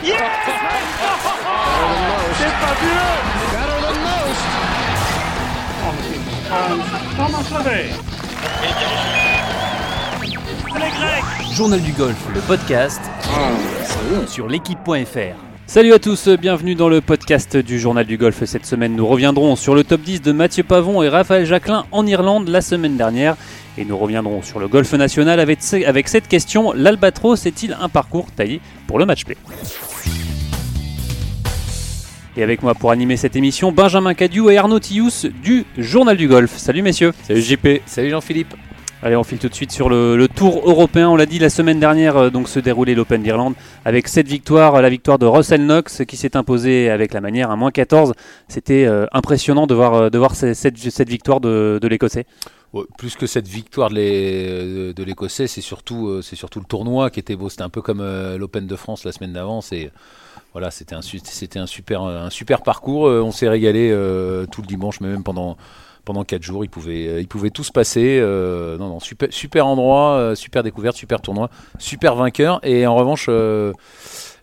C'est fabuleux Les Grecs! Journal du golf, le podcast sur l'équipe.fr. Salut à tous, bienvenue dans le podcast du Journal du Golf. Cette semaine, nous reviendrons sur le top 10 de Mathieu Pavon et Raphaël Jacquelin en Irlande la semaine dernière. Et nous reviendrons sur le golf national avec, cette question l'Albatros est-il un parcours taillé pour le match play? Et avec moi pour animer cette émission, Benjamin Cadieu et Arnaud Tillous du Journal du Golf. Salut messieurs. Salut JP. Salut Jean-Philippe. Allez, on file tout de suite sur le, tour européen. On l'a dit la semaine dernière, euh, donc se déroulait l'Open d'Irlande avec cette victoire, la victoire de Russell Knox qui s'est imposé avec la manière à moins 14. C'était euh, impressionnant de voir, euh, de voir cette, cette, victoire de, de l'Écossais. plus que cette victoire de l'Écossais, c'est surtout, surtout le tournoi qui était beau. C'était un peu comme l'Open de France la semaine d'avant. C'est voilà, c'était un, un super, un super parcours. Euh, on s'est régalé euh, tout le dimanche, mais même pendant pendant quatre jours, il pouvait, euh, il pouvait tout se passer. non, non, super, super endroit, super découverte, super tournoi, super vainqueur. Et en revanche,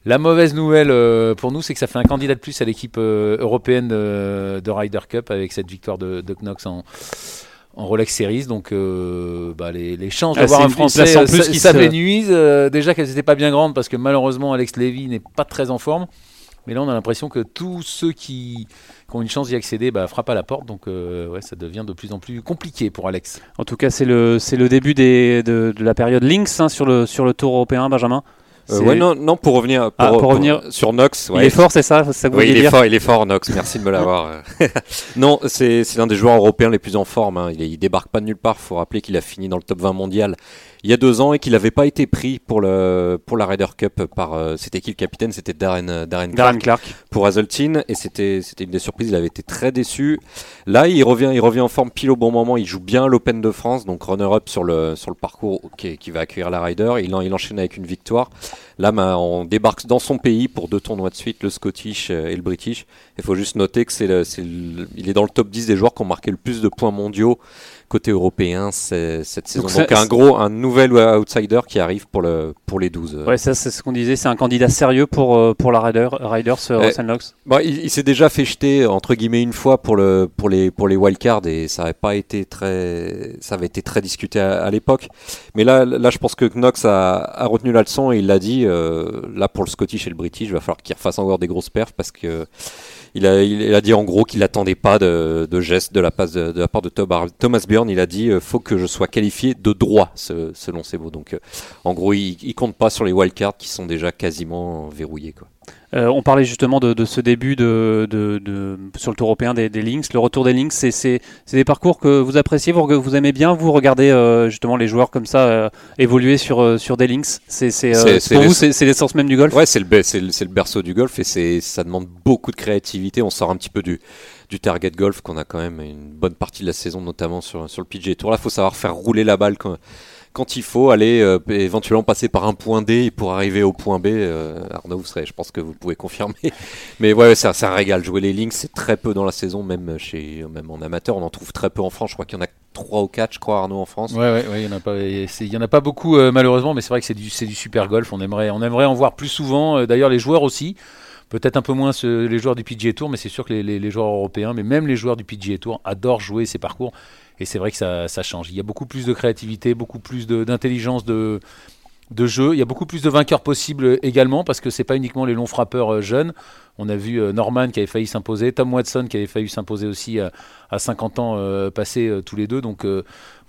la mauvaise nouvelle pour nous, c'est que ça fait un candidat de plus à l'équipe européenne de Ryder Cup avec cette victoire de, de Knox en, en Rolex Series. Donc euh, bah, les, chances ah, d'avoir un Français euh, plus qui s'amenuisent. Euh, déjà qu'elles n'étaient pas bien grandes parce que malheureusement Alex Levy n'est pas très en forme. Mais là, on a l'impression que tous ceux qui, ont une chance d'y accéder bah, frappent à la porte. Donc, ouais, ça devient de plus en plus compliqué pour Alex. En tout cas, c'est le, le début des, de, la période Lynx hein, sur, le, sur le tour européen, Benjamin. Euh, ouais, non, non, pour revenir, ah, pour, revenir sur Nox. Ouais. Il est fort, c'est ça, ça Oui, il est fort, il est fort, Nox. Merci de me l'avoir. non, c'est l'un des joueurs européens les plus en forme. Hein. Il, il, débarque pas de nulle part. Faut rappeler qu'il a fini dans le top 20 mondial il y a deux ans et qu'il n'avait pas été pris pour, le, pour la Ryder Cup par. Euh, c'était qui le capitaine? C'était Darren, euh, Darren, Darren Clark, pour Hazeltine et c'était une des surprises. Il avait été très déçu. Là, il revient, il revient en forme pile au bon moment. Il joue bien l'Open de France, donc runner-up sur le, sur le parcours qui, qui va accueillir la Ryder. Il, il enchaîne avec une victoire. Là, on débarque dans son pays pour deux tournois de suite, le Scottish euh, et le British. Il faut juste noter que c'est, il est dans le top 10 des joueurs qui ont marqué le plus de points mondiaux côté européen cette saison. Donc, un gros, un nouvel outsider qui arrive pour, le, pour les 12. Ouais, ça c'est ce qu'on disait, c'est un candidat sérieux pour, euh, pour la Ryder, Riders, euh, Knox. Bon, il, s'est déjà fait jeter entre guillemets une fois pour, le, pour, les, pour les wildcards et ça avait pas été très, ça avait été très discuté à, l'époque. Mais là, là, je pense que Knox a, a retenu la leçon et il l'a dit. Euh, là, pour le Scottish et le British, il va falloir qu'il refasse encore des grosses perfs parce que il a, dit en gros qu'il n'attendait pas de, gestes de la, de, de la part de Thomas Bjorn. Il a dit euh, faut que je sois qualifié de droit, selon ses mots. Donc, euh, en gros, il, il compte pas sur les wildcards qui sont déjà quasiment verrouillés. Quoi. Euh, on parlait justement de, ce début de, sur le tour européen des, des Lynx. Le retour des Lynx, c'est des parcours que vous appréciez, vous, vous aimez bien, vous regardez euh, justement les joueurs comme ça euh, évoluer sur, sur des Lynx. C'est pour vous, c'est l'essence même du golf? Ouais, c'est le, le, berceau du golf et ça demande beaucoup de créativité. On sort un petit peu du, du target golf qu'on a quand même une bonne partie de la saison, notamment sur, sur le PGA Tour. Là, il faut savoir faire rouler la balle quand quand il faut aller euh, éventuellement passer par un point D pour arriver au point B, euh, Arnaud, vous serez, je pense que vous pouvez confirmer. Mais ouais, c'est un, régal. Jouer les links, c'est très peu dans la saison, même chez, même en amateur, on en trouve très peu en France. Je crois qu'il y en a 3 ou 4, je crois, Arnaud, en France. Ouais, ouais, il n'y en, a pas, en a pas beaucoup, euh, malheureusement, mais c'est vrai que c'est du, du super golf. On aimerait, on aimerait en voir plus souvent. D'ailleurs, les joueurs aussi. Peut-être un peu moins les joueurs du PGA Tour, mais c'est sûr que les, joueurs européens, mais même les joueurs du PGA Tour adorent jouer ces parcours. Et c'est vrai que ça, change. Il y a beaucoup plus de créativité, beaucoup plus d'intelligence de, jeu. Il y a beaucoup plus de vainqueurs possibles également, parce que c'est pas uniquement les longs frappeurs euh, jeunes. On a vu euh, Norman qui avait failli s'imposer, Tom Watson qui avait failli s'imposer aussi à, à 50 ans euh, passés tous les deux. Donc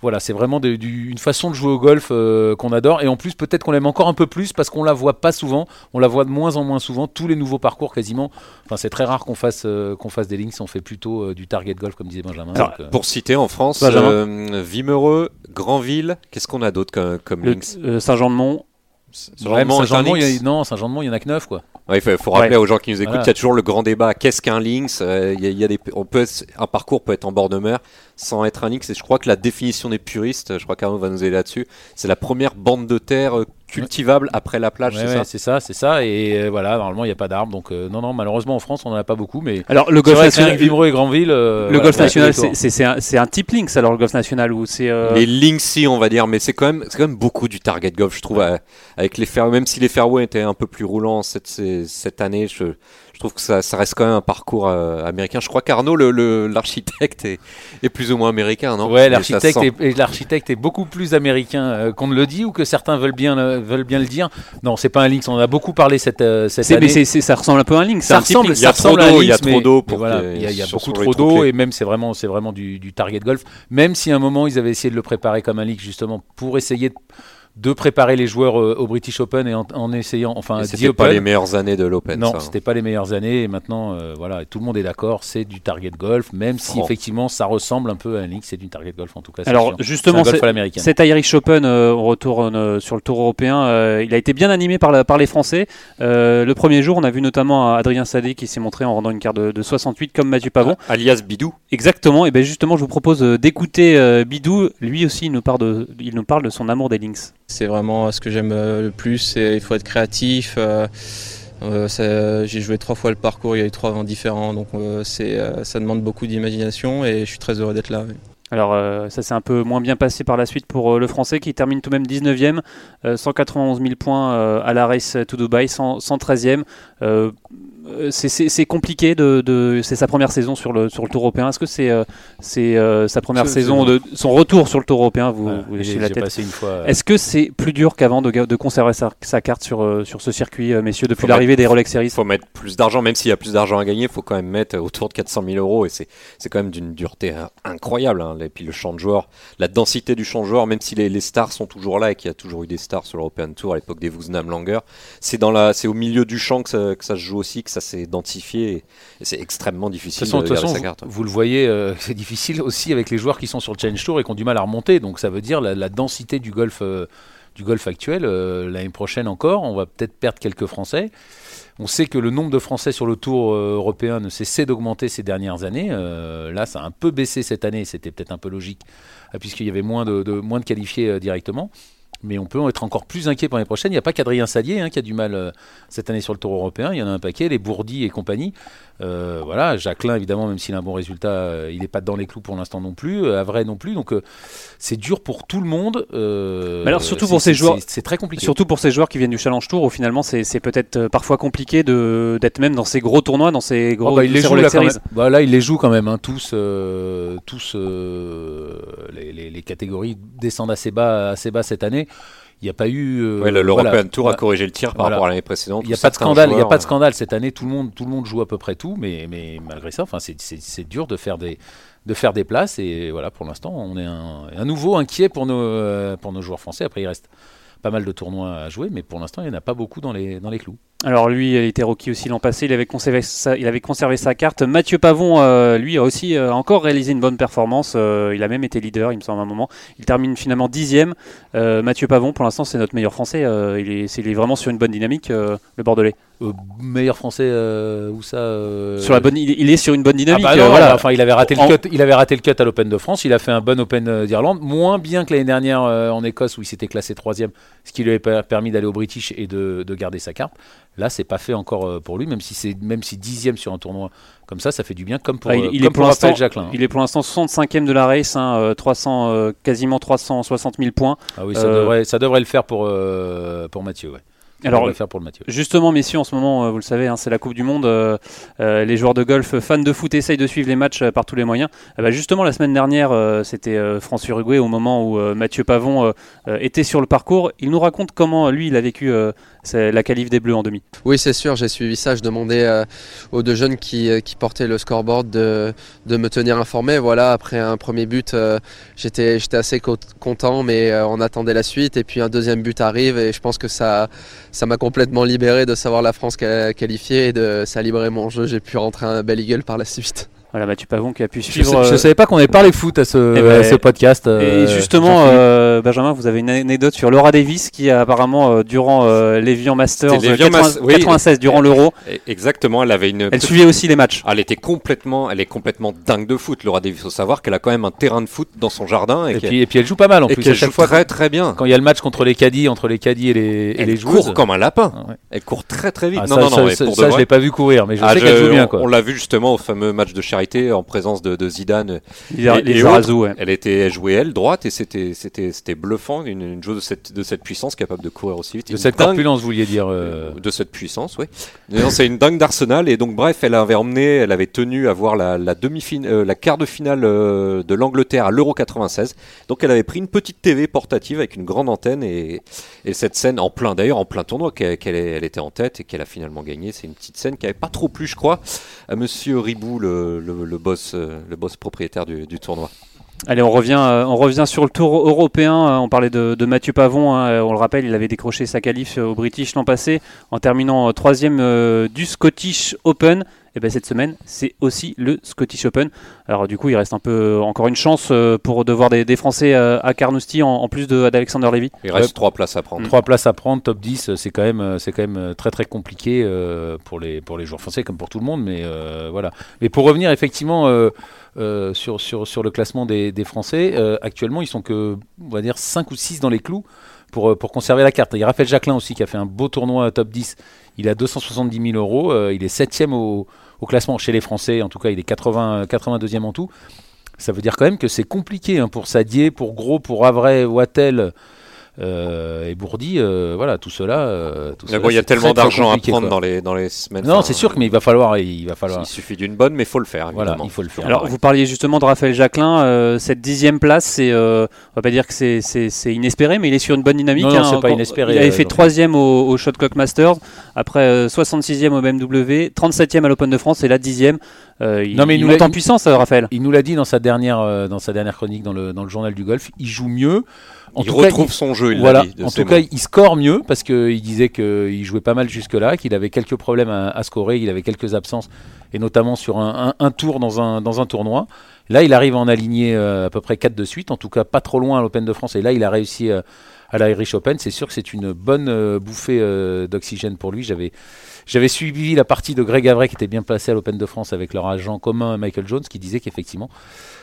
voilà, c'est vraiment une façon de jouer au golf euh, qu'on adore. Et en plus, peut-être qu'on l'aime encore un peu plus parce qu'on la voit pas souvent. On la voit de moins en moins souvent. Tous les nouveaux parcours, quasiment. Enfin, c'est très rare qu'on fasse, euh, qu'on fasse des links. On fait plutôt euh, du target golf, comme disait Benjamin. pour citer en France, Vimereux, Granville, qu'est-ce qu'on a d'autre comme, comme links? Saint-Jean-de-Mont. Saint-Jean-de-Mont, non, Saint-Jean-de-Mont, il y en a que 9 quoi. il faut, rappeler aux gens qui nous écoutent, il y a toujours le grand débat. Qu'est-ce qu'un links il y a, des, on peut Un parcours peut être en bord de mer sans être un links. Et je crois que la définition des puristes, je crois qu'Arnaud va nous aider là-dessus, c'est la première bande de terre euh, cultivable après la plage, Ouais, c'est ouais, ça c'est ça, c'est ça. Et euh, voilà, normalement, il n'y a pas d'arbres. Donc, euh, non, non, malheureusement, en France, on n'en a pas beaucoup. Mais Alors le c'est golf vrai national, Vimero et Granville. euh, le voilà, golf national, c'est- c'est c'est un, c'est un type links alors le golf national ou c'est euh, Les linksy, on va dire, mais c'est quand même, c'est quand même beaucoup du target golf, je trouve, euh, avec les fairways, même si les fairways étaient un peu plus roulants cette, cette année, je, je trouve que ça, ça reste quand même un parcours euh, américain. Je crois qu'Arnaud, le- le- l'architecte, est, est plus ou moins américain, non? Ouais, l'architecte est, et l'architecte est beaucoup plus américain euh, qu'on ne le dit ou que certains veulent bien, le- veulent bien le dire. Non, c'est pas un Lynx. On en a beaucoup parlé cette, euh, cette année. mais ça ressemble un peu à un link. c'est ça ressemble, links. Il y a ça ressemble trop à un d'eau, il y a Lynx, trop d'eau voilà, y a, il y a beaucoup trop d'eau et même c'est vraiment, c'est vraiment du, du target golf. Même si à un moment ils avaient essayé de le préparer comme un Lynx justement pour essayer de, de préparer les joueurs euh, au British Open et en, en essayant, enfin, C'était pas les meilleures années de l'Open. Non, ça. c'était pas les meilleures années et maintenant euh, voilà, tout le monde est d'accord, c'est du target golf, même si Oh. effectivement ça ressemble un peu à un Lynx, c'est du target golf en tout cas. c'est Alors sûr. C'est un justement. Cet Irish Open, euh, on retourne euh, sur le Tour européen. euh, il a été bien animé par, la- par les Français. Euh, le premier jour, on a vu notamment Adrien Sadé qui s'est montré en rendant une carte de, de 68 comme Mathieu Pavon. Alias Bidou. Exactement. Et bien justement, je vous propose d'écouter euh, Bidou. Lui aussi, il nous, parle de, il nous parle de son amour des links. C'est vraiment ce que j'aime euh, le plus. Il faut être créatif. euh, euh, J'ai joué trois fois le parcours, il y a eu trois vents différents, donc ça demande beaucoup d'imagination et je suis très heureux d'être là. Alors ça s'est un peu moins bien passé par la suite pour le Français qui termine tout de même 19e, euh, 191 000 points à la race to Dubai, 100 113e. Euh, c'est- compliqué de, de- c'est sa première saison sur le sur le Tour européen. Est-ce que c'est euh, c'est euh, sa première saison de son retour sur le Tour européen Vous, Voilà, vous j'ai- léchez la tête. passé une fois. euh, Est-ce que c'est plus dur qu'avant de, de conserver sa, sa carte sur, sur ce circuit, messieurs, depuis l'arrivée des Rolex Series? Il faut mettre plus d'argent, même s'il y a plus d'argent à gagner, il faut quand même mettre autour de 400 000 euros et c'est c'est quand même d'une dureté hein, incroyable. hein. Et puis le champ de joueurs, la densité du champ de joueurs, même si les, les stars sont toujours là et qu'il y a toujours eu des stars sur l'European Tour à l'époque des Woosnam Langer, c'est dans la, c'est au milieu du champ que ça, que ça se joue aussi, que ça s'est identifié c'est extrêmement De difficile façon, de, de toute garder façon, sa vous, carte. vous le voyez, euh, c'est difficile aussi avec les joueurs qui sont sur le Challenge Tour et qui ont du mal à remonter. Donc ça veut dire la, la densité du golf, euh, du golf actuel. euh, L'année prochaine encore, on va peut-être perdre quelques Français. On sait que le nombre de Français sur le Tour européen ne cessait d'augmenter ces dernières années. Euh, là, ça a un peu baissé cette année. C'était peut-être un peu logique puisqu'il y avait moins de, de- moins de qualifiés euh, directement. Mais on peut être encore plus inquiet pour l'année prochaine. Il n'y a pas qu'Adrien Sadier hein, qui a du mal euh, cette année sur le Tour européen. Il y en a un paquet, les Bourdi et compagnie. Euh, voilà, Jacquelin, évidemment, même s'il a un bon résultat, euh, il n'est pas dans les clous pour l'instant non plus. Avray non plus. Donc c'est dur pour tout le monde. Mais alors, surtout pour ces joueurs- c'est- très compliqué. Surtout pour ces joueurs qui viennent du Challenge Tour, où finalement c'est peut-être parfois compliqué d'être même dans ces gros tournois, dans ces Oh, gros bah, il les joue là, quand même. Bah, là, il les joue quand même, hein, tous, tous les, les- les catégories descendent assez bas, assez bas cette année. Il n'y a pas eu. euh, Ouais, l'European voilà. Tour a corrigé le tir par Voilà. rapport à l'année précédente. Il n'y a pas de scandale, il a pas de scandale cette année. Tout le monde, tout le monde joue à peu près tout, mais, mais malgré ça, enfin, c'est- dur de faire des de faire des places et voilà pour l'instant on est un, à nouveau inquiet pour nos euh, pour nos joueurs français. Après il reste pas mal de tournois à jouer, mais pour l'instant il n'y en a pas beaucoup dans les dans les clous. Alors lui, il était rookie aussi l'an passé, il avait conservé sa, il avait conservé sa carte. Mathieu Pavon, euh, lui, a aussi euh, encore réalisé une bonne performance. euh, il a même été leader, il me semble, à un moment. Il termine finalement dixième. Mathieu Pavon, pour l'instant, c'est notre meilleur français. il, est, c'est- il est vraiment sur une bonne dynamique, le Bordelais. Meilleur français où ça Sur la bonne, il, il est sur une bonne Ah dynamique. bah euh, non, voilà. bah, enfin, il avait raté En- le cut. Il avait raté le cut à l'Open de France. Il a fait un bon Open d'Irlande, moins bien que l'année dernière en Écosse où il s'était classé troisième, ce qui lui avait per- permis d'aller au British et de, de garder sa carte. Là, c'est pas fait encore euh, pour lui, même si c'est même si dixième sur un tournoi comme ça, ça fait du bien, comme pour, Ah, il- euh, il est comme pour pour Raphaël l'instant- Jacquelin. hein. Il est pour l'instant 65e de la race, hein, euh, 300, euh, quasiment 360 000 points. Ah oui, ça, euh, devrait, ça devrait le faire pour pour Mathieu. Ouais. Alors, faire pour le Mathieu. Justement, messieurs, en ce moment, vous le savez, hein, c'est la Coupe du Monde. euh, euh, les joueurs de golf, fans de foot, essayent de suivre les matchs euh, par tous les moyens. Eh ben, justement, la semaine dernière, c'était France-Uruguay, au moment où Mathieu Pavon était sur le parcours. Il nous raconte comment, lui, il a vécu c'est la qualif des Bleus en demi. Oui, c'est sûr, j'ai suivi ça. Je demandais euh, aux deux jeunes qui, euh, qui portaient le scoreboard de, me tenir informé. Voilà, après un premier but, euh, j'étais assez co- content, mais on attendait la suite. Et puis un deuxième but arrive, et je pense que ça m'a complètement libéré de savoir la France qua- qualifiée et de ça a libéré mon jeu. J'ai pu rentrer un bel eagle par la suite. Voilà, Mathieu Pavon qui a pu Je, suivre. je euh, savais pas qu'on avait parlé foot à ce, Eh ben, à ce podcast. Et euh, justement, euh, Benjamin, vous avez une anecdote sur Laura Davis qui a apparemment, euh, durant euh, l'Evian Masters C'était euh, l'Evian 80 Mas- oui. 96, durant l'Euro, Exactement, elle avait une. elle petite- suivait aussi les matchs. Elle était complètement, elle est complètement dingue de foot. Laura Davis, faut savoir qu'elle a quand même un terrain de foot dans son jardin et, puis, et puis elle joue pas mal en et plus. Chaque joue fois, très très bien. quand il y a le match contre les caddies, entre les caddies et les, et Elle les joueuses. court comme un lapin. Ah ouais. Elle court très très vite. Ah, non, ça, non, non, ça, mais ça, pour ça, de je l'ai pas vu courir, mais je Ah, sais qu'elle joue bien. on- l'a vu justement au fameux match de charité en présence de, de Zidane. Les, Et- les et ouais. Elle était, jouait elle droite et c'était, c'était, c'était bluffant une, une joueuse de cette, de cette puissance capable de courir aussi vite. De cette dingue- corpulence, vous vouliez dire. euh, de cette puissance, oui. C'est une dingue d'Arsenal et donc bref, elle avait emmené, elle avait tenu à voir la, la demi la quart de finale euh, de l'Angleterre à l'Euro 96. Donc elle avait pris une petite TV portative avec une grande antenne et, et cette scène en plein, d'ailleurs en plein tournoi, qu'elle, elle était en tête et qu'elle a finalement gagné. C'est une petite scène qui avait pas trop plu, je crois, à Monsieur Ribou, le, le, boss, euh, le boss propriétaire du, tournoi. Allez, on revient, euh, on revient sur le tour européen. Euh, On parlait de, Mathieu Pavon. hein. Euh, On le rappelle, il avait décroché sa qualif au British l'an passé en terminant troisième du Scottish Open. Et ben cette semaine, c'est aussi le Scottish Open. Alors du coup, il reste un peu euh, encore une chance euh, pour devoir des, des Français euh, à Carnoustie en, en plus de- d'Alexander Levy. Il reste trois places à prendre. Trois places à prendre, top 10, c'est quand même, c'est quand même très très compliqué euh, pour les pour les joueurs français comme pour tout le monde, mais euh, voilà. Mais pour revenir effectivement euh, euh, sur, sur sur le classement des, des Français, euh, actuellement ils sont que on va dire 5 ou 6 dans les clous pour euh, pour conserver la carte. Il y a Raphaël Jacquelin aussi qui a fait un beau tournoi top 10. Il a 270 000 euros, euh, il est septième au, au classement chez les Français. En tout cas, il est 80 82e en tout. Ça veut dire quand même que c'est compliqué hein, pour Sadier, pour Gros, pour Avray, Wattel et Bourdi. euh, voilà, tout cela. euh, tout Mais cela, bon, il y a tellement d'argent à prendre quoi. dans les, dans les semaines. Non, enfin, c'est sûr, mais il va falloir, il va falloir. Il suffit d'une bonne, mais il faut le faire. Voilà, il faut le faire. Alors, vous parliez justement de Raphaël Jacquelin. euh, cette dixième place, c'est, euh, on va pas dire que c'est, c'est- c'est inespéré, mais il est sur une bonne dynamique. Non, non, hein. c'est pas inespéré, Il avait euh, fait troisième au, au Shotcock Masters, après euh, 66e au BMW, 37e à l'Open de France et là dixième. Euh, il, Non, mais il il nous monte l'a- en puissance, euh, Raphaël. Il nous l'a dit dans sa dernière, euh, dans sa dernière chronique dans le, dans le journal du golf. Il joue mieux. En il tout cas, retrouve son jeu, il voilà. l'a dit. de En tout cas, mots. il score mieux parce qu'il disait qu'il jouait pas mal jusque-là, qu'il avait quelques problèmes à, à scorer, il avait quelques absences, et notamment sur un, un- un tour dans un, dans un tournoi. Là, il arrive à en aligner euh, à peu près 4 de suite, en tout cas pas trop loin à l'Open de France, et là, il a réussi euh, à l'Irish Open. C'est sûr que c'est une bonne euh, bouffée euh, d'oxygène pour lui. J'avais j'avais suivi la partie de Greg Avray qui était bien placé à l'Open de France avec leur agent commun Michael Jones qui disait qu'effectivement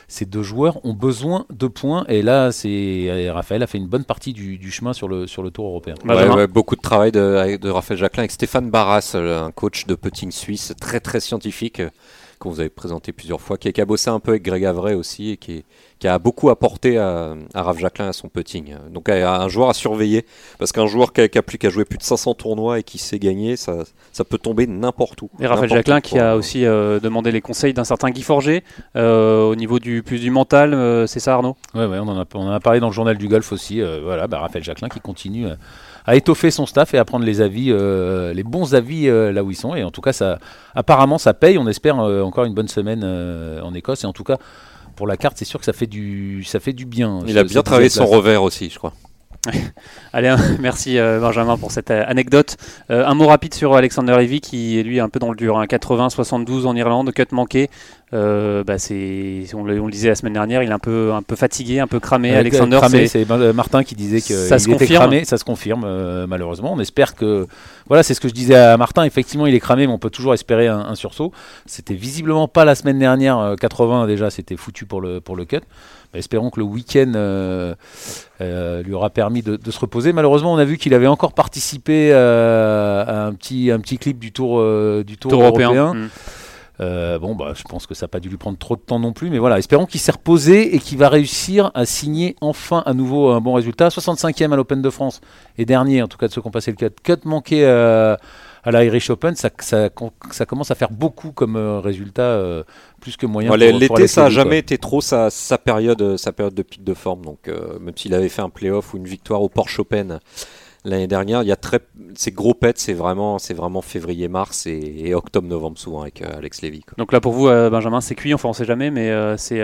ces deux joueurs ont besoin de points et là c'est Raphaël a fait une bonne partie du, du chemin sur le, sur le tour européen. Ouais, Benjamin. ouais, beaucoup de travail de, de Raphaël Jacquelin avec Stéphane Barras, euh, un coach de putting suisse très très scientifique euh, qu'on vous avez présenté plusieurs fois, qui a, qui a bossé un peu avec Greg Avray aussi et qui, qui a beaucoup apporté à, à Raph Jacquelin à son putting. Donc un joueur à surveiller parce qu'un joueur qui a, qui a plus qu'à jouer plus de 500 tournois et qui sait gagner, ça, ça peut tomber n'importe où. Et Raphaël Jacquelin qui a aussi euh, demandé les conseils d'un certain Guy Forger euh, au niveau du plus du mental, euh, c'est ça Arnaud? Ouais, ouais, on, en a, on en a parlé dans le journal du golf aussi. euh, voilà, bah, Raphaël Jacquelin qui continue à, étoffer son staff et à prendre les avis, euh, les bons avis euh, là où ils sont. Et en tout cas, ça, apparemment, ça paye. On espère euh, encore une bonne semaine euh, en Écosse. Et en tout cas, pour la carte, c'est sûr que ça fait du, ça fait du bien. Il ce- a bien travaillé son revers aussi, je crois. Allez, hein, merci euh, Benjamin pour cette euh, anecdote. Euh, un mot rapide sur Alexander Levy qui est lui un peu dans le dur. hein, 80-72 en Irlande, cut manqué. Euh, bah, c'est, on, le, on le disait la semaine dernière, il est un peu, un peu fatigué, un peu cramé. Alexander, c'est- Martin qui disait que Ça il se était confirme. cramé, ça se confirme euh, malheureusement. On espère que voilà, c'est ce que je disais à Martin. Effectivement, il est cramé, mais on peut toujours espérer un, un sursaut. C'était visiblement pas la semaine dernière. euh, 80 déjà, c'était foutu pour le pour le cut. Bah, espérons que le week-end euh, euh, lui aura permis de, de se reposer. Malheureusement, on a vu qu'il avait encore participé euh, à un petit un petit clip du tour euh, du tour, tour européen. européen. Mm. Euh, bon, bah, je pense que ça n'a pas dû lui prendre trop de temps non plus, mais voilà, espérons qu'il s'est reposé et qu'il va réussir à signer enfin à nouveau un bon résultat. 65e à l'Open de France et dernier, en tout cas de ceux qui ont passé le cut. Cut manqué euh, à l'Irish Open, ça, ça, ça commence à faire beaucoup comme euh, résultat, euh, plus que moyen. Ouais, L'été, ça a Levy, quoi. jamais été trop sa, sa période, sa période de pic de forme. Donc, même s'il avait fait un playoff ou une victoire au Porsche Open l'année dernière. Il y a très ces gros pets, c'est vraiment, c'est vraiment février-mars et, octobre-novembre souvent avec euh, Alex Lévy. Donc là pour vous, euh, Benjamin, c'est cuit. Enfin, on sait jamais, mais euh, c'est.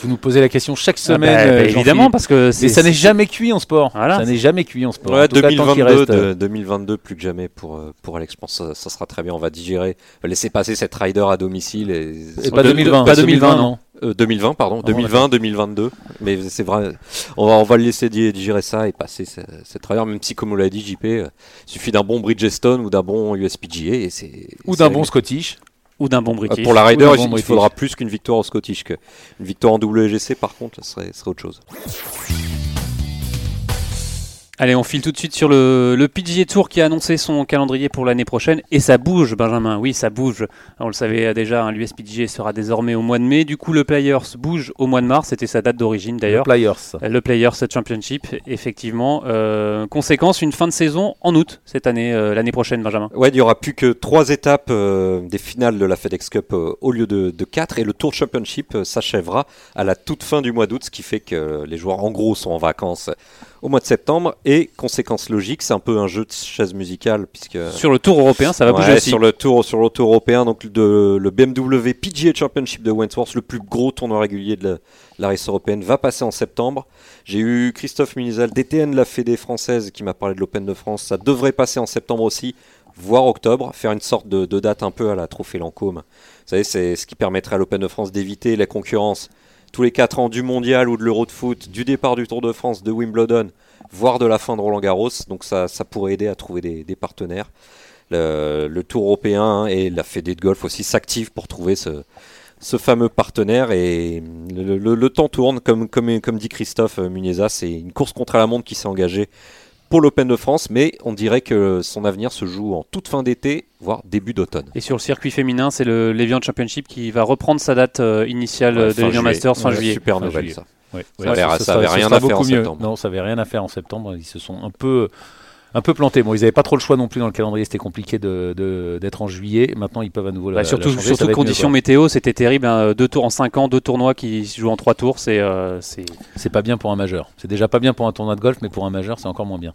Vous nous posez la question chaque ah semaine, bah, bah, évidemment, parce que mais ça n'est jamais cuit en sport. Ça n'est jamais cuit en sport. Ouais, 2022, 2022 plus que jamais pour pour Alex. Je pense que ça, sera très bien. On va digérer, laisser passer cette rider à domicile et, pas 2020, pas 2020, non. 2020, euh, pardon, 2020, 2022. Mais c'est vrai, on va, on va le laisser digérer ça et passer cette travers, même si, comme on l'a dit, JP, euh, il suffit d'un bon Bridgestone ou d'un bon USPGA. Et c'est, ou d'un bon Scottish. Ou d'un bon British. Pour la Ryder, il, faudra plus qu'une victoire au Scottish. Que une victoire en WGC, par contre, ce serait, serait autre chose. Allez, on file tout de suite sur le, le PGA Tour qui a annoncé son calendrier pour l'année prochaine. Et ça bouge, Benjamin. Oui, ça bouge. On le savait déjà, hein, l'USPGA sera désormais au mois de mai. Du coup, le Players bouge au mois de mars. C'était sa date d'origine d'ailleurs. Le Players. Euh, le Players Championship, effectivement. Euh, conséquence, une fin de saison en août cette année, euh, l'année prochaine, Benjamin. Ouais, il n'y aura plus que trois étapes des finales de la FedEx Cup au lieu de, de quatre. Et le Tour Championship s'achèvera à la toute fin du mois d'août, ce qui fait que les joueurs en gros sont en vacances au mois de septembre. Et conséquence logique, c'est un peu un jeu de chaise musicale puisque sur le Tour européen, ça va bouger aussi. Sur le Tour, sur le Tour européen, donc de, le BMW PGA Championship de Wentworth, le plus gros tournoi régulier de la, race européenne, va passer en septembre. J'ai eu Christophe Munizal, DTN, la Fédé française, qui m'a parlé de l'Open de France. Ça devrait passer en septembre aussi voire octobre, faire une sorte de, de, date un peu à la Trophée Lancôme. Vous savez, c'est ce qui permettrait à l'Open de France d'éviter la concurrence tous les 4 ans du mondial ou de l'Euro de foot, du départ du Tour de France, de Wimbledon, voire de la fin de Roland Garros. Donc ça, ça pourrait aider à trouver des, partenaires. Le, Tour européen hein, et la Fédé de golf aussi s'activent pour trouver ce, fameux partenaire et le, temps tourne comme, comme, comme dit Christophe Muniesa, c'est une course contre la montre qui s'est engagée pour l'Open de France, mais on dirait que son avenir se joue en toute fin d'été, voire début d'automne. Et sur le circuit féminin, c'est le Levian Championship qui va reprendre sa date euh, initiale de l'Evian Masters fin juillet. Super nouvelle ça. ça, avait, rien à faire en septembre. Non, ça avait rien à faire en septembre. Ils se sont un peu un peu planté. Bon, ils n'avaient pas trop le choix non plus dans le calendrier, c'était compliqué d'être de, en juillet. Maintenant, ils peuvent à nouveau bah, Surtout, surtout conditions météo, c'était terrible. Hein. Deux tours en 5 ans, deux tournois qui se jouent en 3 tours, c'est. Euh, c'est pas bien pour un majeur. C'est déjà pas bien pour un tournoi de golf, mais pour un majeur, c'est encore moins bien.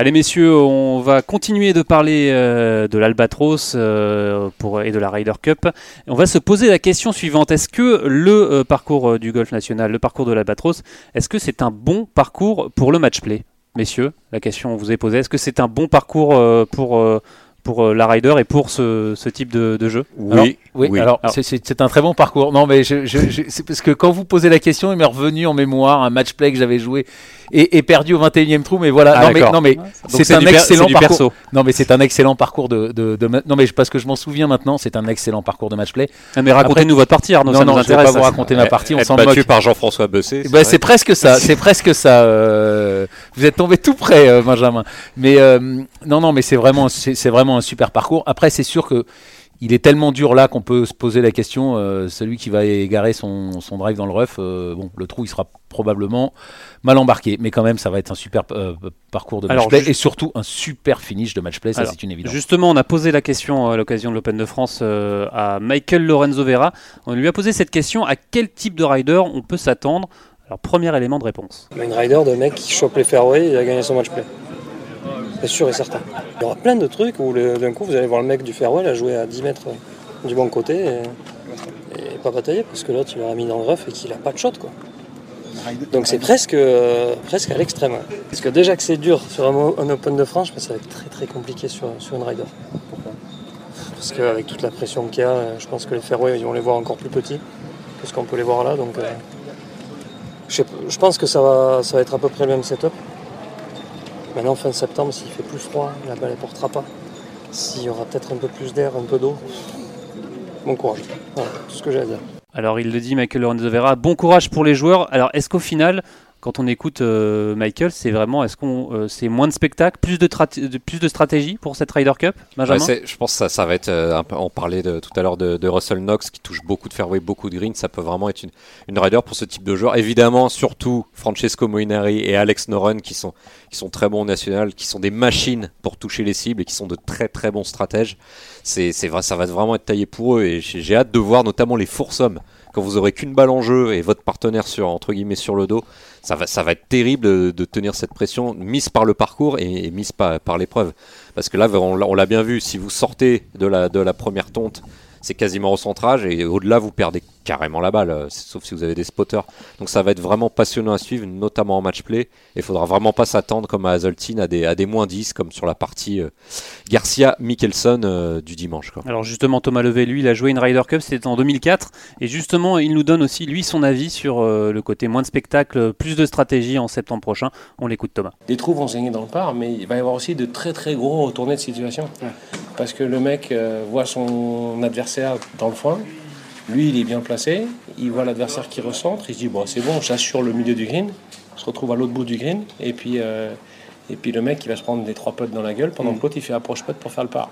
Allez messieurs, on va continuer de parler euh, de l'Albatros euh, et de la Ryder Cup. On va se poser la question suivante. Est-ce que le euh, parcours du golf national, le parcours de l'Albatros, est-ce que c'est un bon parcours pour le match play? Messieurs, la question vous est posée. Est-ce que c'est un bon parcours pour pour euh, la Rider et pour ce, ce type de, de, jeu? Oui, oui. Alors, c'est un très bon parcours. Non, mais je, je, c'est parce que quand vous posez la question, il m'est revenu en mémoire un match play que j'avais joué et, et, perdu au 21e trou. Mais voilà, ah, non, mais, non, mais c'est un excellent parcours. Non, mais c'est un excellent parcours de, de, de, Non, mais parce que je m'en souviens maintenant, c'est un excellent parcours de match play. Ah, mais racontez-nous votre partie, Arnaud. Non, ça non, nous je vais pas vous raconter ma partie. On s'en battu par Jean-François Bessé. Bah, c'est presque ça. C'est presque ça. Euh, vous êtes tombé tout près, euh, Benjamin. Mais euh, non, non, mais c'est vraiment, c'est vraiment un super parcours. Après, c'est sûr que il est tellement dur là qu'on peut se poser la question, euh, celui qui va égarer son, drive dans le rough, euh, bon, le trou il sera probablement mal embarqué, mais quand même ça va être un super euh, parcours de match play et surtout un super finish de match play, ça c'est une évidence. Justement, on a posé la question à l'occasion de l'Open de France à Michael Lorenzo Vera. On lui a posé cette question à quel type de rider on peut s'attendre? Alors premier élément de réponse. Une rider de mec qui chope les fairways et a gagné son match play. C'est sûr et certain. Il y aura plein de trucs où d'un coup vous allez voir le mec du fairway à jouer à 10 mètres du bon côté et, pas batailler parce que l'autre il l'aura mis dans le rough et qu'il a pas de shot quoi. Donc c'est presque, presque à l'extrême. Parce que déjà que c'est dur sur un, Open de France, ça va être très très compliqué sur, sur une rider. Parce qu'avec toute la pression qu'il y a, je pense que les fairways ils vont les voir encore plus petits que ce qu'on peut les voir là. Donc euh, je, je, pense que ça va, ça va être à peu près le même setup. Maintenant, fin septembre, s'il fait plus froid, la balle ne portera pas. S'il y aura peut-être un peu plus d'air, un peu d'eau, bon courage. Voilà, tout ce que j'ai à dire. Alors, il le dit, Michael Lorenzo Vera, bon courage pour les joueurs. Alors, est-ce qu'au final, quand on écoute euh, Michael, c'est vraiment, est-ce qu'on, euh, c'est moins de spectacle, plus de, plus de stratégie pour cette Ryder Cup, Benjamin Je pense que ça, ça va être, euh, un peu, on parlait tout à l'heure de, Russell Knox qui touche beaucoup de fairway, beaucoup de green, ça peut vraiment être une, une Ryder pour ce type de joueur. Évidemment, surtout Francesco Moinari et Alex Noren qui sont, qui sont très bons au national, qui sont des machines pour toucher les cibles et qui sont de très très bons stratèges. C'est, vrai, ça va vraiment être taillé pour eux et j'ai hâte de voir notamment les foursommes quand vous aurez qu'une balle en jeu et votre partenaire sur entre sur le dos, ça va, être terrible de, tenir cette pression mise par le parcours et, mise par, l'épreuve. Parce que là, on, l'a- on l'a bien vu, si vous sortez de la, de la première tonte, c'est quasiment au centrage et au-delà, vous perdez carrément la balle, euh, sauf si vous avez des spotters. Donc ça va être vraiment passionnant à suivre, notamment en match play. Et il faudra vraiment pas s'attendre, comme à Hazeltine, à des, à des moins 10, comme sur la partie euh, Garcia-Mickelson euh, du dimanche. Quoi. Alors justement, Thomas Levé, lui, il a joué une Ryder Cup, c'était en 2004, et justement, il nous donne aussi, lui, son avis sur euh, le côté moins de spectacle, plus de stratégie en septembre prochain. On l'écoute, Thomas. Les trous vont se gagner dans le par, mais il va y avoir aussi de très très gros retournés de situation. Parce que le mec euh, voit son adversaire dans le foin, lui il est bien placé, il voit l'adversaire qui recentre, il se dit bon c'est bon, j'assure le milieu du green, on se retrouve à l'autre bout du green, et puis, euh, et puis le mec il va se prendre des trois potes dans la gueule pendant que l'autre il fait approche pote pour faire le par.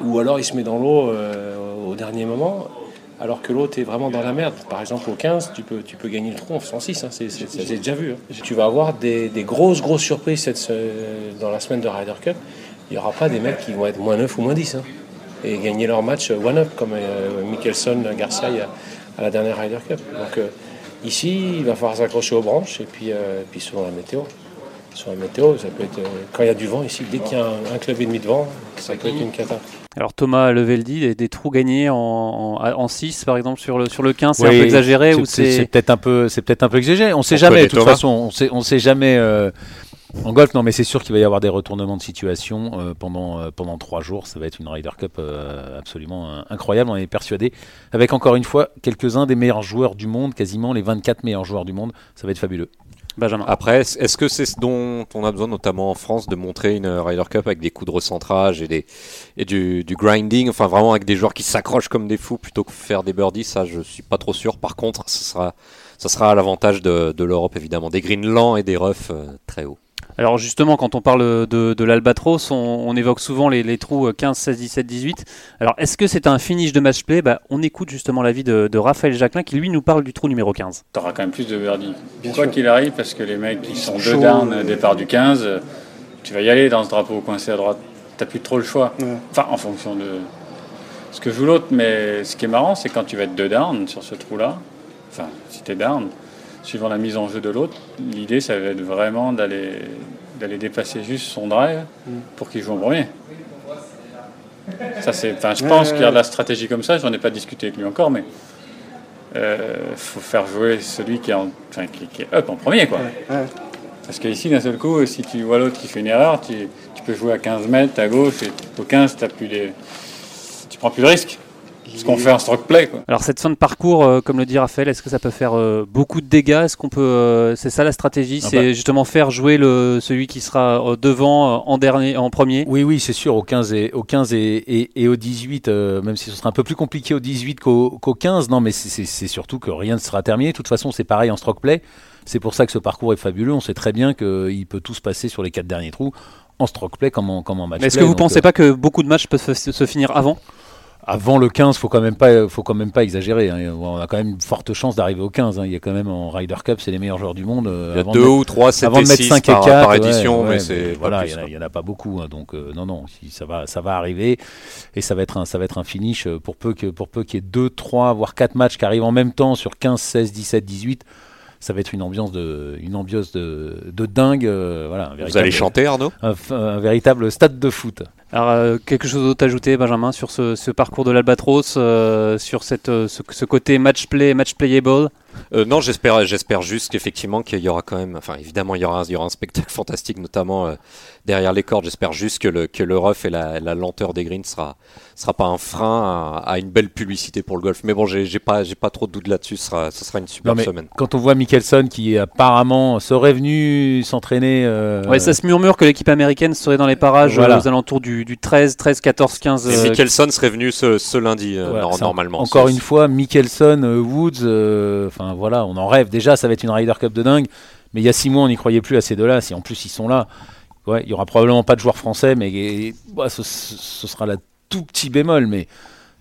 Ou alors il se met dans l'eau euh, au dernier moment. Alors que l'autre est vraiment dans la merde. Par exemple, au 15, tu peux, tu peux gagner le trou en faisant 6. Hein. C'est, déjà vu. hein. Tu vas avoir des, des grosses, grosses surprises cette, se- dans la semaine de Ryder Cup. Il n'y aura pas des mecs qui vont être moins 9 ou moins 10. hein. Et gagner leur match one-up, comme euh, Mickelson, Garcia il y a- à la dernière Ryder Cup. Donc euh, ici, il va falloir s'accrocher aux branches. Et puis, euh, puis selon la météo. Sur la météo, ça peut être. euh, quand il y a du vent ici, dès qu'il y a un, un club et demi de vent, ça peut être une cata. Alors Thomas Levé le dit, des, des trous gagnés en, en, 6, par exemple, sur le, sur le 15, c'est Oui, un peu exagéré ou c'est c'est... peut-être un peu, c'est peut-être un peu exagéré. On sait On jamais. De toute Thomas. façon, on sait, on sait jamais. euh, en golf, non, mais c'est sûr qu'il va y avoir des retournements de situation euh, pendant euh, pendant trois jours. Ça va être une Ryder Cup euh, absolument euh, incroyable. On est persuadé. Avec encore une fois quelques-uns des meilleurs joueurs du monde, quasiment les 24 meilleurs joueurs du monde. Ça va être fabuleux. Benjamin. Après, est-ce que c'est ce dont on a besoin, notamment en France, de montrer une Ryder Cup avec des coups de recentrage et, des, et du, du grinding, enfin vraiment avec des joueurs qui s'accrochent comme des fous plutôt que faire des birdies, ça je suis pas trop sûr. Par contre, ce sera, ça sera à l'avantage de, de l'Europe évidemment, des greens lents et des roughs euh, très hauts. Alors justement, quand on parle de, de l'Albatros, on, on évoque souvent les, les trous euh, 15, 16, 17, 18. Alors est-ce que c'est un finish de match play? Bah, On écoute justement l'avis de, de Raphaël Jacquelin qui lui nous parle du trou numéro 15. Tu auras quand même plus de birdie. Bien Quoi qu'il arrive, parce que les mecs qui sont deux down euh. départ du 15, euh, tu vas y aller dans ce drapeau coincé à droite. T'as plus trop le choix. Ouais. Enfin, en fonction de ce que joue l'autre. Mais ce qui est marrant, c'est quand tu vas être deux down sur ce trou-là, enfin, si t'es down, suivant la mise en jeu de l'autre, l'idée, ça va être vraiment d'aller d'aller dépasser juste son drive pour qu'il joue en premier. Ça, c'est, je pense qu'il y a de la stratégie comme ça. J'en ai pas discuté avec lui encore, mais il faut faire jouer celui qui est, en- enfin, qui, qui est up en premier, quoi. Parce qu'ici, d'un seul coup, si tu vois l'autre qui fait une erreur, tu, tu peux jouer à 15 mètres à gauche et au 15, t'as plus les... tu prends plus de risques. Ce qu'on fait en stroke play. Quoi. Alors cette fin de parcours, euh, comme le dit Raphaël, est-ce que ça peut faire euh, beaucoup de dégâts? Est-ce qu'on peut, euh, c'est ça la stratégie, Ah c'est bah. justement faire jouer le celui qui sera euh, devant, euh, en dernier, en premier? Oui, oui, c'est sûr. Au 15 et, au 15 et, et- et au 18, euh, même si ce sera un peu plus compliqué au 18 qu'au qu'au 15, non, mais c'est- surtout que rien ne sera terminé. De toute façon, c'est pareil en stroke play. C'est pour ça que ce parcours est fabuleux. On sait très bien qu'il peut tout se passer sur les quatre derniers trous en stroke play comme en, comme en match Mais Est-ce que vous Donc, pensez euh, pas que beaucoup de matchs peuvent se, se finir avant? Avant le 15, faut quand même pas, faut quand même pas exagérer. hein. On a quand même une forte chance d'arriver au 15. hein. Il y a quand même en Ryder Cup, c'est les meilleurs joueurs du monde. euh, Il y a de deux ou trois, avant et de mettre six 5 et par, 4 par édition, ouais, mais c'est voilà, il y en a- quoi. il y, en a pas beaucoup, hein, donc euh, non, non, si, ça va, ça va arriver et ça va être un, ça va être un finish euh, pour peu que, pour peu qu'il y ait 2, 3, voire 4 matchs qui arrivent en même temps sur 15, 16, 17, 18. Ça va être une ambiance de, une ambiance de, de dingue. euh, voilà, Vous allez chanter Arnaud? un véritable stade de foot. Alors, euh, quelque chose d'autre à ajouter, Benjamin, sur ce, ce parcours de l'Albatros, euh, sur cette, euh, ce, ce côté match play, match playable? Euh, non, j'espère, j'espère juste qu'effectivement qu'il y aura quand même, enfin évidemment il y aura, un- il y aura un spectacle fantastique, notamment euh, derrière les cordes. J'espère juste que le que le rough et la, la lenteur des greens sera sera pas un frein à, à une belle publicité pour le golf. Mais bon, j'ai j'ai pas j'ai pas trop de doute là-dessus. Ce sera ce sera une Non, superbe semaine. quand on voit Mickelson qui apparemment serait venu s'entraîner. euh, Ouais, ça se murmure que l'équipe américaine serait dans les parages Voilà. aux alentours du, du 13, 13, 14, 15. Et euh, Mickelson serait venu ce, ce lundi euh, Voilà, normalement. Encore une fois, Mickelson, euh, Woods, enfin voilà, on en rêve. Déjà, ça va être une Ryder Cup de dingue. Mais il y a six mois, on n'y croyait plus à ces deux-là. Si en plus ils sont là, ouais, il y aura probablement pas de joueurs français, mais et- ce, sera la tout petit bémol, mais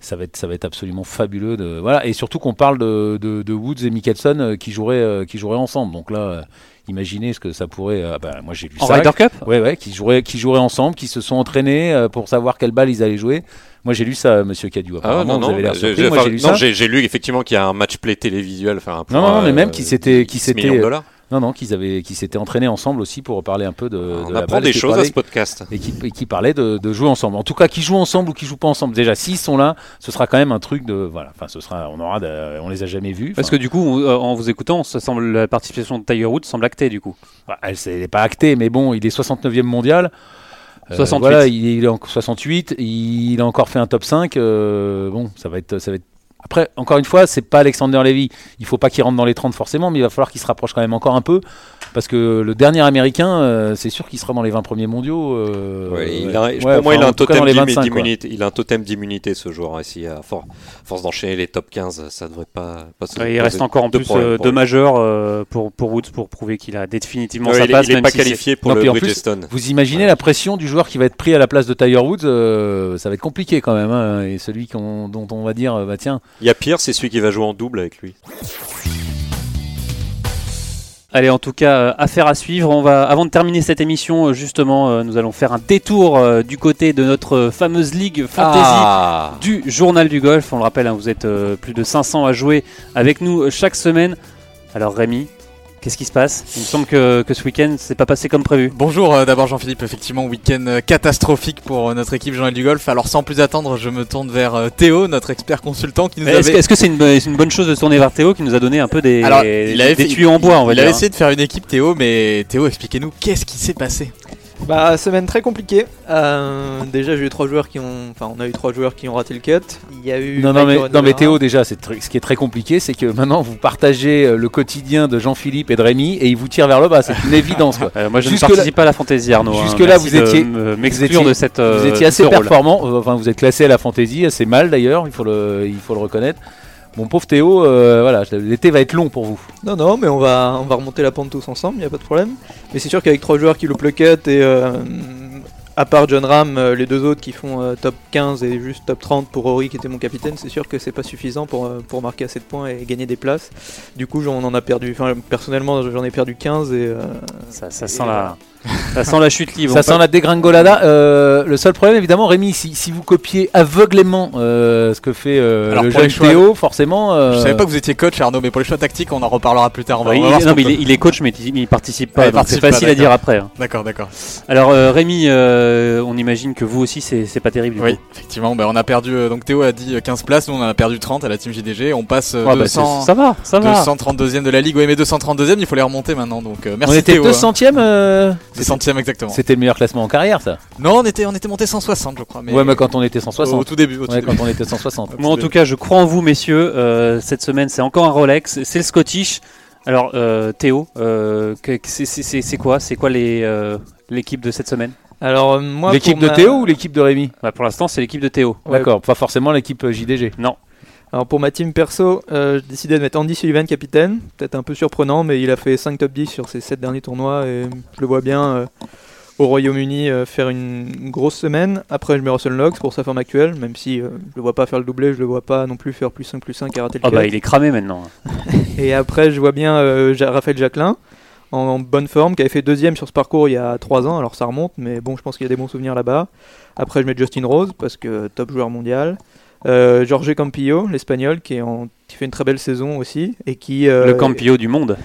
ça va être, ça va être absolument fabuleux. De, voilà, et surtout qu'on parle de, de- de Woods et Mickelson qui joueraient, qui joueraient ensemble. Donc là, Imaginez ce que ça pourrait. euh, bah, moi j'ai lu En ça. Ryder Cup Ouais, ouais, qui joueraient, qui joueraient ensemble, qui se sont entraînés euh, pour savoir quelle balle ils allaient jouer. Moi j'ai lu ça, euh, Monsieur Cadieu. Ah non, vous non, avez l'air j'ai- lu lu effectivement qu'il y a un match play télévisuel. Enfin, un Non, non, mais même euh, qu'ils s'étaient, qu'ils 10 millions de s'étaient, dollars. non, non, qu'ils avaient, qu'ils s'étaient entraînés ensemble aussi pour parler un peu de. de On la apprend balle, des qui choses à ce podcast. et qui, et qui parlaient de, de jouer ensemble. En tout cas, qui jouent ensemble ou qui jouent pas ensemble. Déjà, s'ils sont là, ce sera quand même un truc de, voilà. Enfin, ce sera, on aura, de- on les a jamais vus. Parce que du coup, on- euh, en vous écoutant, ça semble, la participation de Tiger Woods semble actée du coup. bah, elle, c'est- elle est pas actée, mais bon, il est 69e mondial. Euh, 68. voilà, il est, il est en 68, il a encore fait un top 5. euh, bon, ça va être, ça va être. Après, encore une fois, c'est pas Alexander Levy. Il faut pas qu'il rentre dans les 30 forcément, mais il va falloir qu'il se rapproche quand même encore un peu, parce que le dernier américain, euh, c'est sûr qu'il sera dans les 20 premiers mondiaux. euh, Ouais, il a- Ouais, pour moi, enfin, il a un totem dans les d'immu- 25, quoi. d'immunité. Il a un totem d'immunité ce joueur. Ici, à for- force d'enchaîner les top 15, ça devrait pas. pas se Ouais, il reste encore en plus euh, deux majeurs euh, pour, pour Woods pour prouver qu'il a définitivement Ouais, sa place. il est même pas si qualifié pour Non, le Bridgestone. Vous imaginez la pression du joueur qui va être pris à la place de Tiger Woods euh, Ça va être compliqué quand même. hein, et celui dont on va dire, bah tiens, Il y a pire, c'est celui qui va jouer en double avec lui. Allez, en tout cas, euh, affaire à suivre. On va, avant de terminer cette émission, euh, justement, euh, nous allons faire un détour du côté de notre fameuse ligue fantasy Ah du journal du golf. On le rappelle, hein, vous êtes plus de 500 à jouer avec nous chaque semaine. Alors Rémi, qu'est-ce qui se passe? Il me semble que, que ce week-end, c'est pas passé comme prévu. Bonjour euh, d'abord Jean-Philippe, effectivement week-end euh, catastrophique pour euh, notre équipe du Golf. Alors sans plus attendre, je me tourne vers Théo, notre expert consultant qui nous Est-ce avait... que- est-ce que c'est une, bonne chose de se tourner vers Théo qui nous a donné un peu des, Alors, il avait des fait- tuyaux en bois, on va il dire. avait hein. essayé de faire une équipe Théo, mais Théo, expliquez-nous qu'est-ce qui s'est passé? Bah semaine très compliquée. Euh, déjà j'ai eu trois joueurs qui ont, enfin on a eu trois joueurs qui ont raté le cut. Il y a eu Non, non, mais, non. Théo, déjà, c'est ce qui est très compliqué, c'est que maintenant vous partagez euh, le quotidien de Jean-Philippe et de Rémi et ils vous tirent vers le bas. C'est une évidence. Quoi. Euh, moi, je Jusque ne participe pas à la fantaisie, Arnaud. hein. jusque-là, Merci vous étiez- vous étiez- de cette. euh, vous étiez assez performant. Enfin, vous êtes classé à la fantaisie, assez mal d'ailleurs, il, faut le- il faut le reconnaître. Mon pauvre Théo, euh, voilà, l'été va être long pour vous. Non non mais on va, on va remonter la pente tous ensemble, il y a pas de problème. Mais c'est sûr qu'avec trois joueurs qui le cut et euh, à part John Ram, euh, les deux autres qui font euh, top 15 et juste top 30 pour Rory qui était mon capitaine, c'est sûr que c'est pas suffisant pour, pour marquer assez de points et gagner des places. Du coup j'en- on en a perdu, enfin personnellement j'en ai perdu 15 et... euh, Ça, ça et sent la, ça sent la chute libre. Ça sent la dégringolada. Euh, le seul problème, évidemment, Rémi, si, si vous copiez aveuglément euh, ce que fait euh, Alors, le jeune choix- Théo, forcément. euh, Je savais pas que vous étiez coach Arnaud, mais pour les choix tactiques, on en reparlera plus tard. On va, Ouais, on va il, voir ce non, qu'on mais il, peut- est, il est coach, mais il, il participe pas. Ah, c'est facile à dire après. hein. D'accord, d'accord. Alors, euh, Rémi, euh, on imagine que vous aussi, c'est pas terrible. Du Oui, coup. effectivement, bah, on a perdu, euh, donc Théo a dit euh, 15 places, nous on en a perdu 30 à la team JDG, on passe euh, Ah, bah, 200, c'est- ça va, ça va. 232e de la ligue, oui mais 232e, il faut les remonter maintenant, donc euh, merci on était Théo. 200ème. Euh, 200e exactement. C'était le meilleur classement en carrière, ça. Non, on était, on était monté 160 je crois. Mais Ouais, mais quand on était au, 160. tout début. Au tout Ouais, début. quand on était 160. Moi, en tout cas, je crois en vous, messieurs. Euh, cette semaine, c'est encore un Rolex. C'est le Scottish. Alors, euh, Théo, euh, c'est- quoi C'est quoi euh, l'équipe de cette semaine? Alors moi L'équipe de ma- Théo ou l'équipe de Rémi? Bah, Pour l'instant, c'est l'équipe de Théo. Ouais. D'accord, pas forcément l'équipe JDG. Non. Alors pour ma team perso, euh, j'ai décidé de mettre Andy Sullivan capitaine. Peut-être un peu surprenant, mais il a fait 5 top 10 sur ses 7 derniers tournois et je le vois bien euh, au Royaume-Uni euh, faire une, grosse semaine. Après je mets Russell Knox pour sa forme actuelle, même si euh, je le vois pas faire le doublé, je le vois pas non plus faire plus 5 plus 5 et rater le Ah, bah, il est cramé maintenant. Et après je vois bien Raphaël Jacquelin en, en bonne forme, qui avait fait deuxième sur ce parcours il y a 3 ans, alors ça remonte, mais bon je pense qu'il y a des bons souvenirs là-bas. Après je mets Justin Rose, parce que top joueur mondial. Euh, Jorge Campillo, l'espagnol, qui, est en- qui fait une très belle saison aussi et qui euh, le Campillo du monde.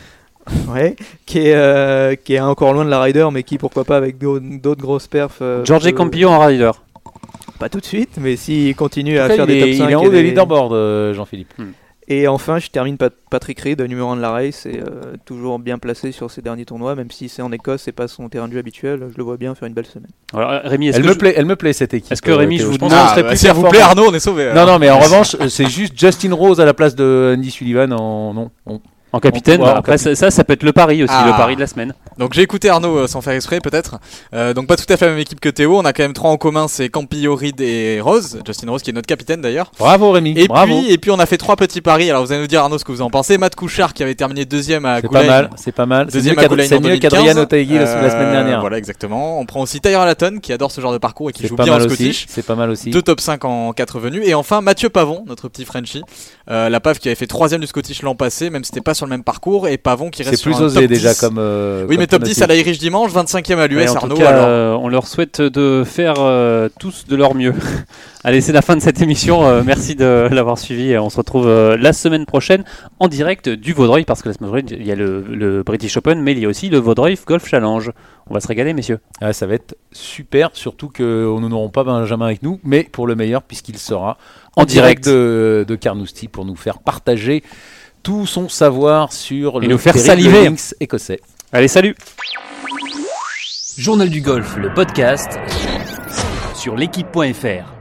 ouais, qui est euh, qui est encore loin de la Ryder, mais qui pourquoi pas avec d'au- d'autres grosses perfs. euh, George peut- Campillo en rider. Pas tout de suite, mais s'il continue En à faire il, des top il 5 est en haut des des- leaderboards, euh, Jean-Philippe. Et enfin, je termine Pat- Patrick Reed, numéro 1 de la race, et euh, toujours bien placé sur ses derniers tournois, même si c'est en Écosse, c'est pas son terrain de jeu habituel. Je le vois bien faire une belle semaine. Alors, euh, Rémi, est-ce Elle que me, je- plaît, elle me plaît cette équipe. Est-ce que Rémi, euh, je vous pense demande- Ah, serait bah, s'il vous plaît. Arnaud, on est sauvé. Non, non, mais en revanche, c'est juste Justin Rose à la place de Andy Sullivan en non. on- En capitaine, Ouais, bah, en après ça, ça, ça peut être le pari aussi, Ah. le pari de la semaine. Donc j'ai écouté Arnaud euh, sans faire exprès peut-être. Euh, donc pas tout à fait la même équipe que Théo. On a quand même trois en commun, c'est Campillo, Reed et Rose. Justin Rose qui est notre capitaine d'ailleurs. Bravo Rémi, Et bravo. puis et puis on a fait trois petits paris. Alors vous allez nous dire Arnaud ce que vous en pensez. Matt Couchard qui avait terminé deuxième à C'est pas Goulaine. mal, c'est pas mal. C'est Deuxième à Goulaine c'est mieux 2015. qu'Adrian Otaegui la, la semaine Euh, dernière. Voilà exactement. On prend aussi Tyler Laton qui adore ce genre de parcours et qui C'est joue pas bien en. Scottish. C'est pas mal aussi. Deux top 5 en 4 venus. Et enfin Mathieu Pavon, notre petit Frenchie. Euh, la PAF qui avait fait troisième du Scottish l'an passé, même si c'était pas sur sur le même parcours et Pavon qui reste C'est plus sur un osé top déjà 10. comme. euh, Oui, comme mais top pronostic. 10 à l'Irish dimanche, 25e à l'US Ouais, en tout Arnaud. cas, alors. euh, on leur souhaite de faire euh, tous de leur mieux. Allez, c'est la fin de cette émission. Euh, merci de l'avoir suivi. Et On se retrouve euh, la semaine prochaine en direct du Vaudreuil parce que la semaine prochaine, il y a le, le British Open, mais il y a aussi le Vaudreuil Golf Challenge. On va se régaler, messieurs. Ah, ça va être super, surtout que nous n'aurons pas Benjamin avec nous, mais pour le meilleur, puisqu'il sera en, En direct. direct de, de Carnoustie pour nous faire partager tout son savoir sur Et le nous faire saliver. Lynx écossais. Allez, salut Journal du golf, le podcast sur l'équipe.fr.